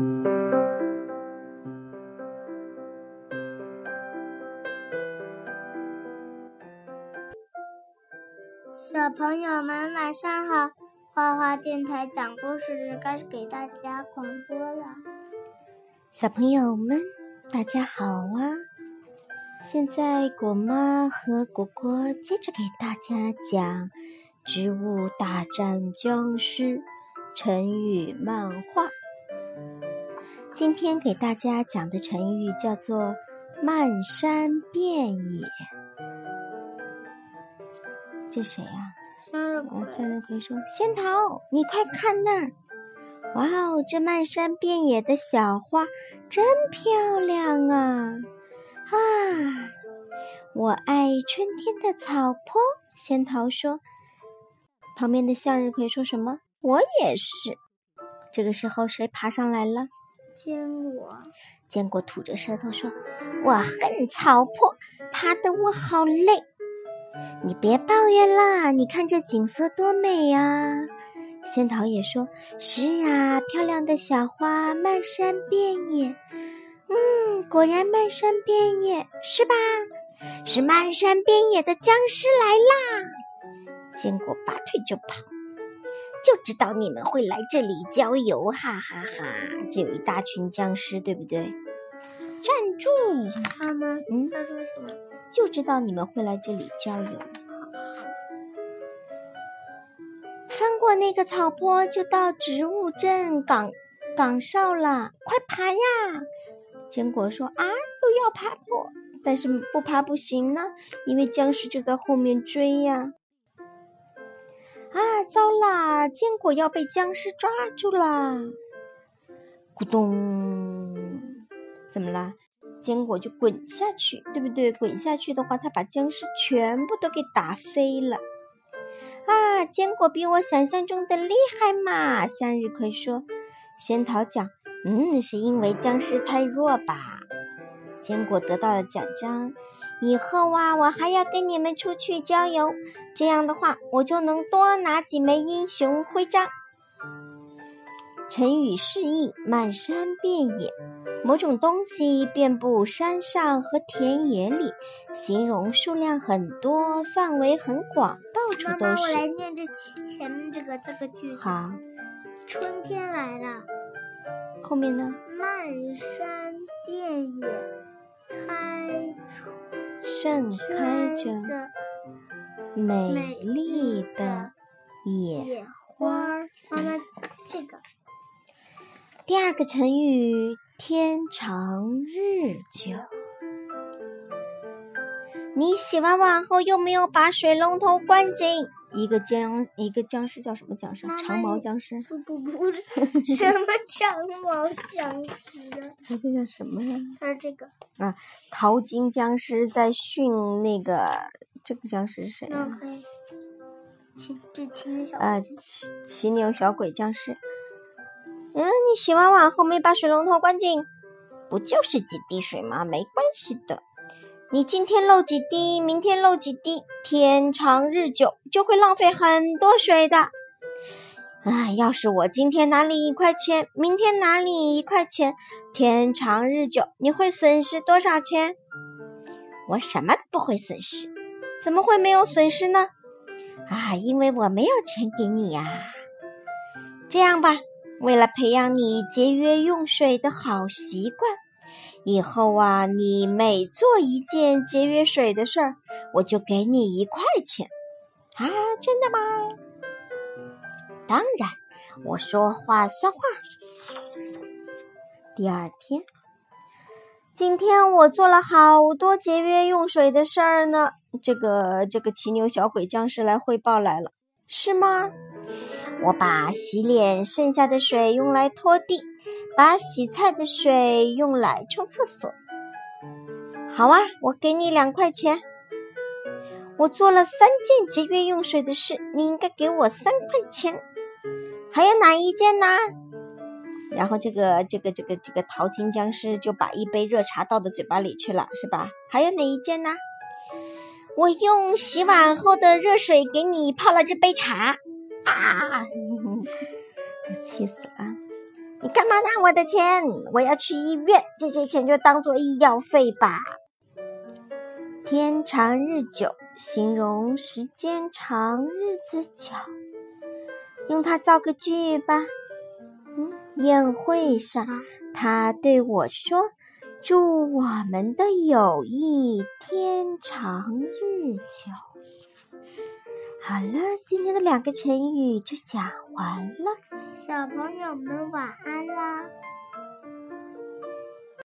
小朋友们晚上好，花花电台讲故事开始给大家广播了。小朋友们，大家好啊！现在果妈和果果接着给大家讲《植物大战僵尸》成语漫画。今天给大家讲的成语叫做“漫山遍野”。这谁呀？向日葵。向日葵说：“仙桃，你快看那儿！哇哦，这漫山遍野的小花真漂亮啊！啊，我爱春天的草坡。”仙桃说。旁边的向日葵说什么？我也是。这个时候，谁爬上来了？坚果。坚果吐着舌头说：“我恨草坡，爬得我好累。”你别抱怨啦，你看这景色多美呀！仙桃也说：“是啊，漂亮的小花漫山遍野。”嗯，果然漫山遍野，是吧？是漫山遍野的僵尸来啦！坚果拔腿就跑，就知道你们会来这里郊游，哈哈哈！这有一大群僵尸，对不对？站住！妈妈，嗯，他说什么？就知道你们会来这里郊游。翻过那个草坡，就到植物镇岗岗哨了。快爬呀！坚果说：“啊，又要爬坡，但是不爬不行呢，因为僵尸就在后面追呀！”啊，糟啦！坚果要被僵尸抓住啦！咕咚，怎么啦？坚果就滚下去，对不对？滚下去的话，他把僵尸全部都给打飞了。啊，坚果比我想象中的厉害嘛！向日葵说。仙桃讲：“嗯，是因为僵尸太弱吧？”坚果得到了奖章，以后啊，我还要跟你们出去郊游，这样的话，我就能多拿几枚英雄徽章。成语释义：漫山遍野。某种东西遍布山上和田野里，形容数量很多，范围很广，到处都是。妈妈，我来念这前面这个这个句子。好。春天来了。后面呢？漫山遍野盛开着美丽的野花。妈妈，这个。第二个成语。天长日久，你洗完碗后又没有把水龙头关紧。一个僵一个僵尸叫什么僵尸？长毛僵尸？不不不，什么长毛僵尸？它这叫什么呀？它是这个啊，淘金僵尸在训那个这个僵尸是谁呀？骑这骑牛小啊，骑骑牛小鬼僵尸。嗯，你洗完碗后没把水龙头关紧，不就是几滴水吗？没关系的。你今天漏几滴，明天漏几滴，天长日久就会浪费很多水的。啊，要是我今天拿你一块钱，明天拿你一块钱，天长日久你会损失多少钱？我什么都不会损失，怎么会没有损失呢？啊，因为我没有钱给你呀。这样吧。为了培养你节约用水的好习惯，以后啊，你每做一件节约水的事儿，我就给你一块钱。啊，真的吗？当然，我说话算话。第二天，今天我做了好多节约用水的事儿呢。这个这个骑牛小鬼僵尸来汇报来了，是吗？我把洗脸剩下的水用来拖地，把洗菜的水用来冲厕所。好啊，我给你两块钱。我做了三件节约用水的事，你应该给我三块钱。还有哪一件呢？然后这个这个这个这个淘金僵尸就把一杯热茶倒到嘴巴里去了，是吧？还有哪一件呢？我用洗碗后的热水给你泡了这杯茶。啊！气死了！你干嘛拿我的钱？我要去医院，这些钱就当做医药费吧。天长日久，形容时间长，日子久。用它造个句吧。嗯，宴会上，他对我说：“祝我们的友谊天长日久。”好了，今天的两个成语就讲完了。小朋友们晚安啦。